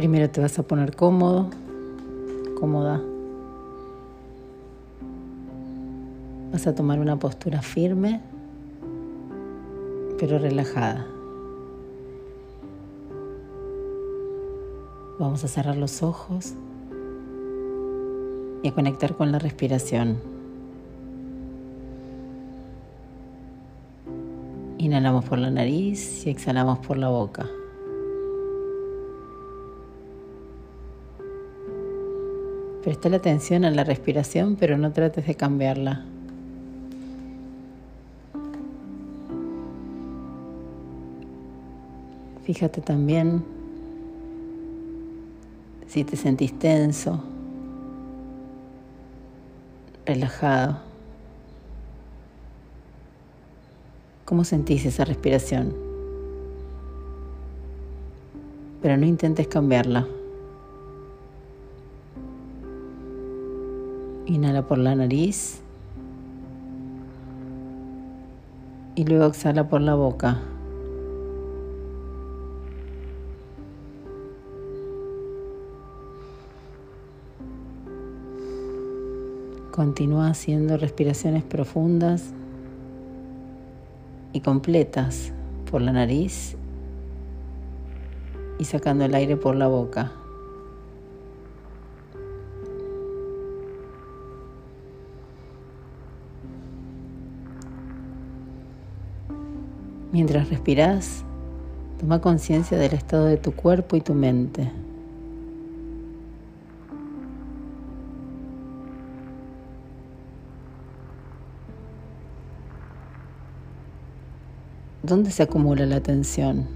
Primero te vas a poner cómodo, cómoda. Vas a tomar una postura firme, pero relajada. Vamos a cerrar los ojos y a conectar con la respiración. Inhalamos por la nariz y exhalamos por la boca. Presta la atención a la respiración, pero no trates de cambiarla. Fíjate también si te sentís tenso, relajado. ¿Cómo sentís esa respiración? Pero no intentes cambiarla. Inhala por la nariz y luego exhala por la boca. Continúa haciendo respiraciones profundas y completas por la nariz y sacando el aire por la boca. Mientras respiras, toma conciencia del estado de tu cuerpo y tu mente. ¿Dónde se acumula la tensión?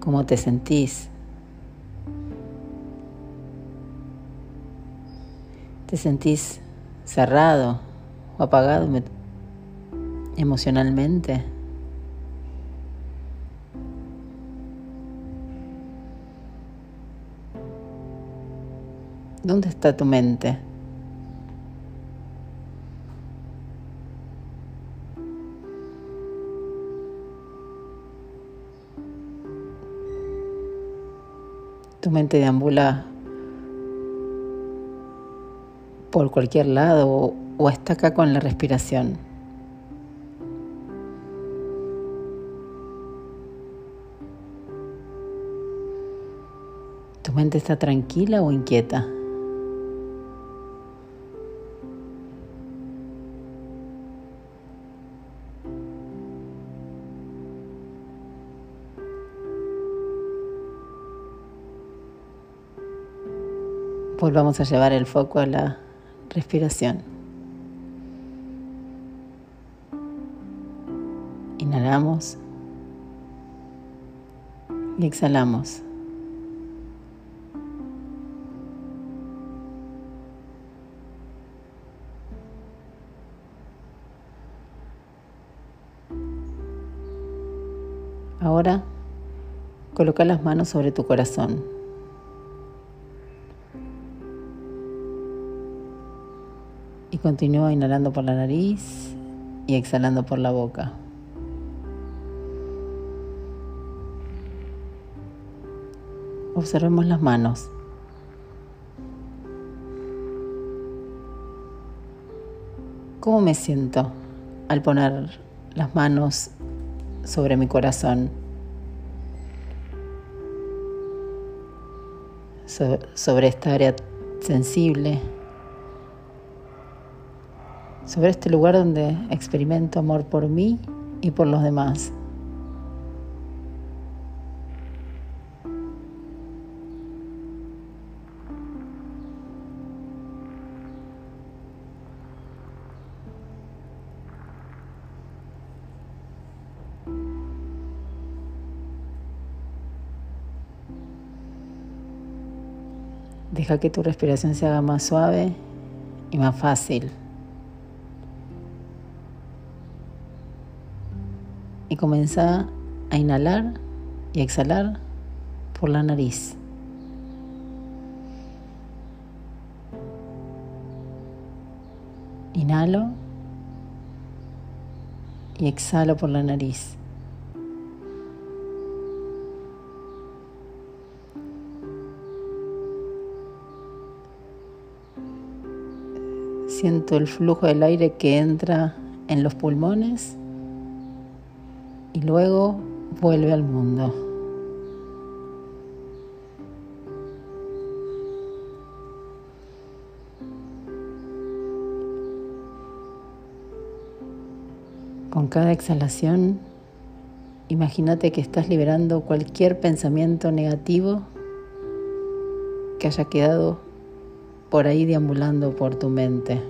¿Cómo te sentís? ¿Te sentís cerrado o apagado emocionalmente? ¿Dónde está tu mente? Tu mente deambula por cualquier lado o, está acá con la respiración. ¿Tu mente está tranquila o inquieta? Volvamos a llevar el foco a la respiración. Inhalamos y exhalamos. Coloca las manos sobre tu corazón. Y continúa inhalando por la nariz y exhalando por la boca. Observemos las manos. ¿Cómo me siento al poner las manos sobre mi corazón? Sobre esta área sensible sobre este lugar donde experimento amor por mí y por los demás. Deja que tu respiración se haga más suave y más fácil. y comienza a inhalar y exhalar por la nariz. Inhalo y exhalo por la nariz. Siento el flujo del aire que entra en los pulmones y luego vuelve al mundo. Con cada exhalación, imagínate que estás liberando cualquier pensamiento negativo que haya quedado por ahí deambulando por tu mente.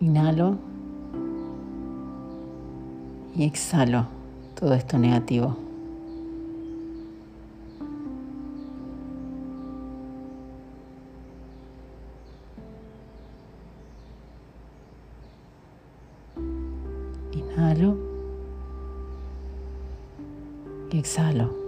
Inhalo y exhalo todo esto negativo. Inhalo y exhalo.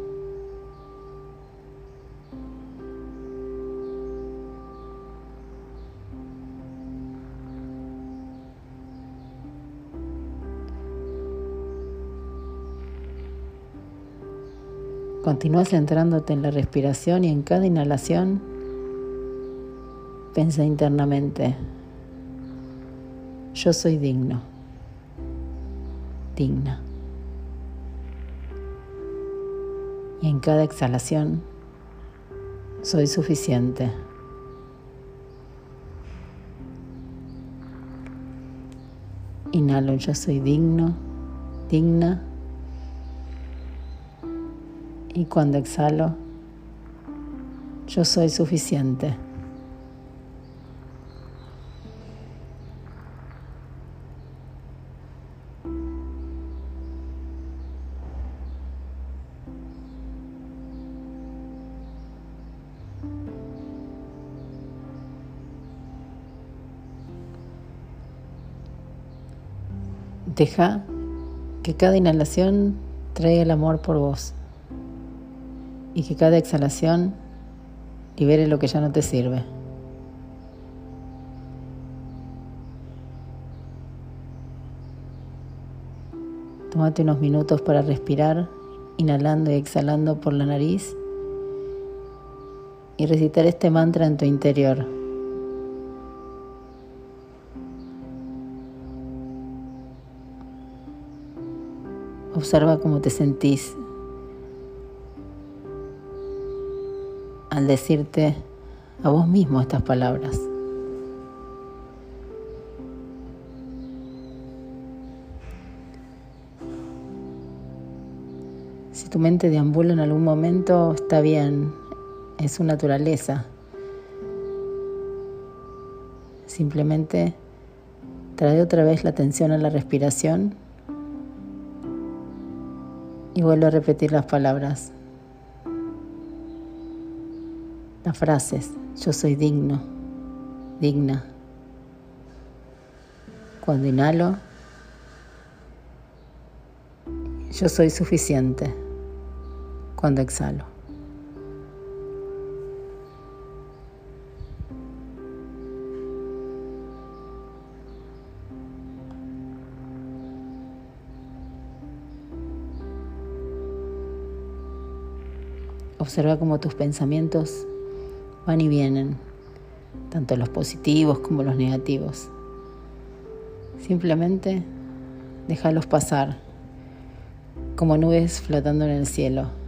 Continúa centrándote en la respiración y en cada inhalación piensa internamente, yo soy digno, digna. Y en cada exhalación, soy suficiente. Inhalo, yo soy digno, digna y cuando exhalo, yo soy suficiente. Deja que cada inhalación traiga el amor por vos y que cada exhalación libere lo que ya no te sirve. Tómate unos minutos para respirar, inhalando y exhalando por la nariz y recitar este mantra en tu interior. Observa cómo te sentís al decirte a vos mismo estas palabras. Si tu mente deambula en algún momento, está bien, es su naturaleza. Simplemente trae otra vez la atención a la respiración y vuelve a repetir las palabras las frases, yo soy digno, digna. Cuando inhalo, yo soy suficiente. Cuando exhalo. Observa cómo tus pensamientos van y vienen, tanto los positivos como los negativos. Simplemente déjalos pasar como nubes flotando en el cielo.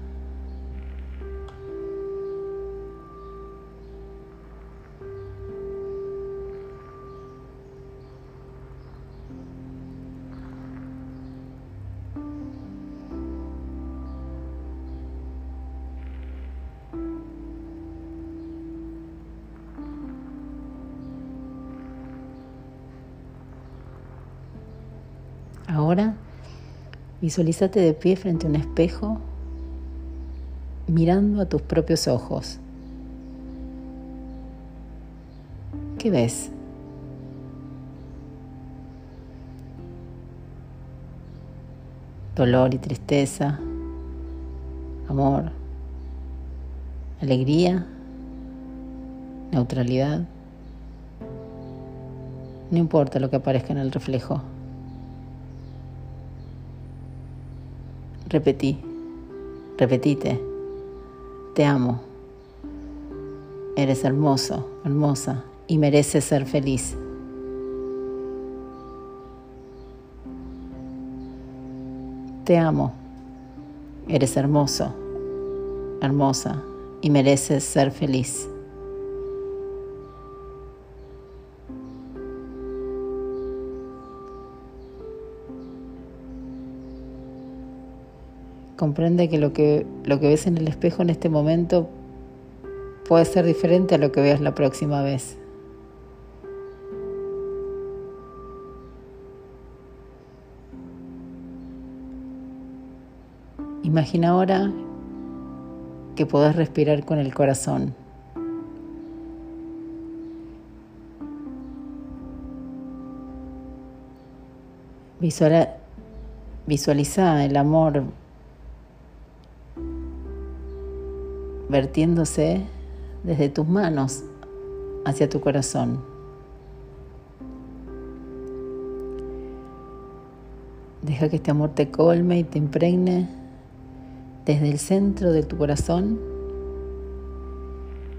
Ahora visualízate de pie frente a un espejo mirando a tus propios ojos. ¿Qué ves? Dolor y tristeza, amor, alegría, neutralidad. No importa lo que aparezca en el reflejo. Repetí, repetite, te amo, Eres hermoso, hermosa y mereces ser feliz. Te amo. Eres hermoso, hermosa y mereces ser feliz. Comprende que lo, que lo que ves en el espejo en este momento puede ser diferente a lo que veas la próxima vez. Imagina ahora que podés respirar con el corazón. Visualiza el amor vertiéndose desde tus manos hacia tu corazón. Deja que este amor te colme y te impregne desde el centro de tu corazón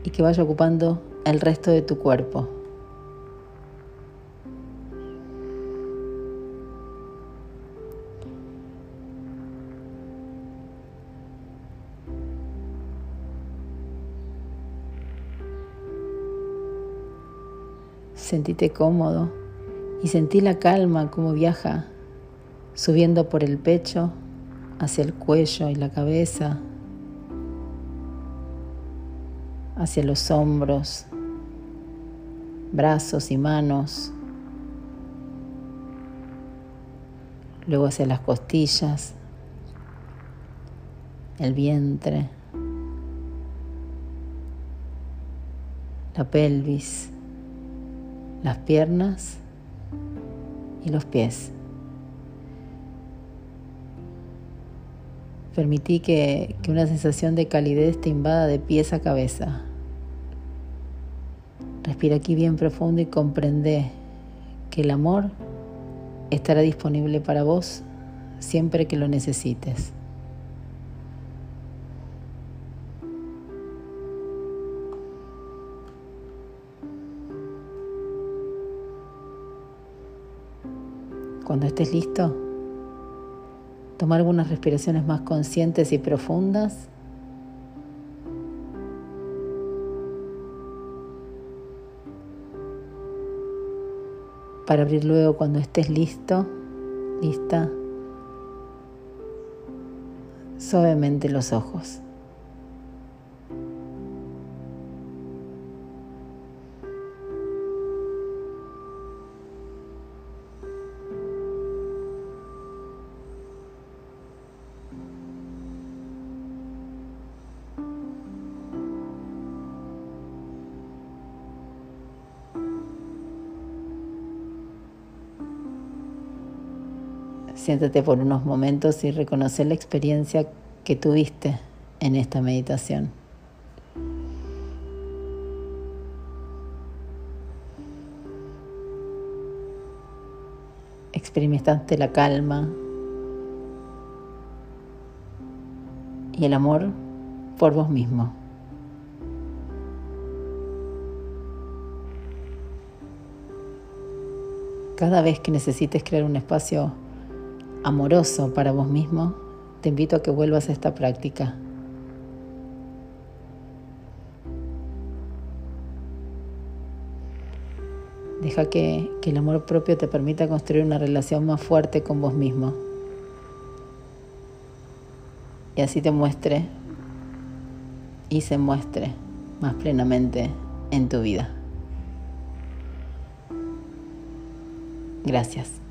y que vaya ocupando el resto de tu cuerpo. Sentite cómodo y sentí la calma como viaja subiendo por el pecho hacia el cuello y la cabeza, hacia los hombros, brazos y manos, luego hacia las costillas, el vientre, la pelvis las piernas y los pies. Permití que, que, una sensación de calidez te invada de pies a cabeza. Respira aquí bien profundo y comprende que el amor estará disponible para vos siempre que lo necesites. Cuando estés listo, toma algunas respiraciones más conscientes y profundas. Para abrir luego cuando estés listo, lista, suavemente los ojos. Siéntate por unos momentos y reconoce la experiencia que tuviste en esta meditación. Experimentaste la calma y el amor por vos mismo. Cada vez que necesites crear un espacio amoroso para vos mismo, te invito a que vuelvas a esta práctica. Deja que, que, el amor propio te permita construir una relación más fuerte con vos mismo. Y así te muestre y se muestre más plenamente en tu vida. Gracias.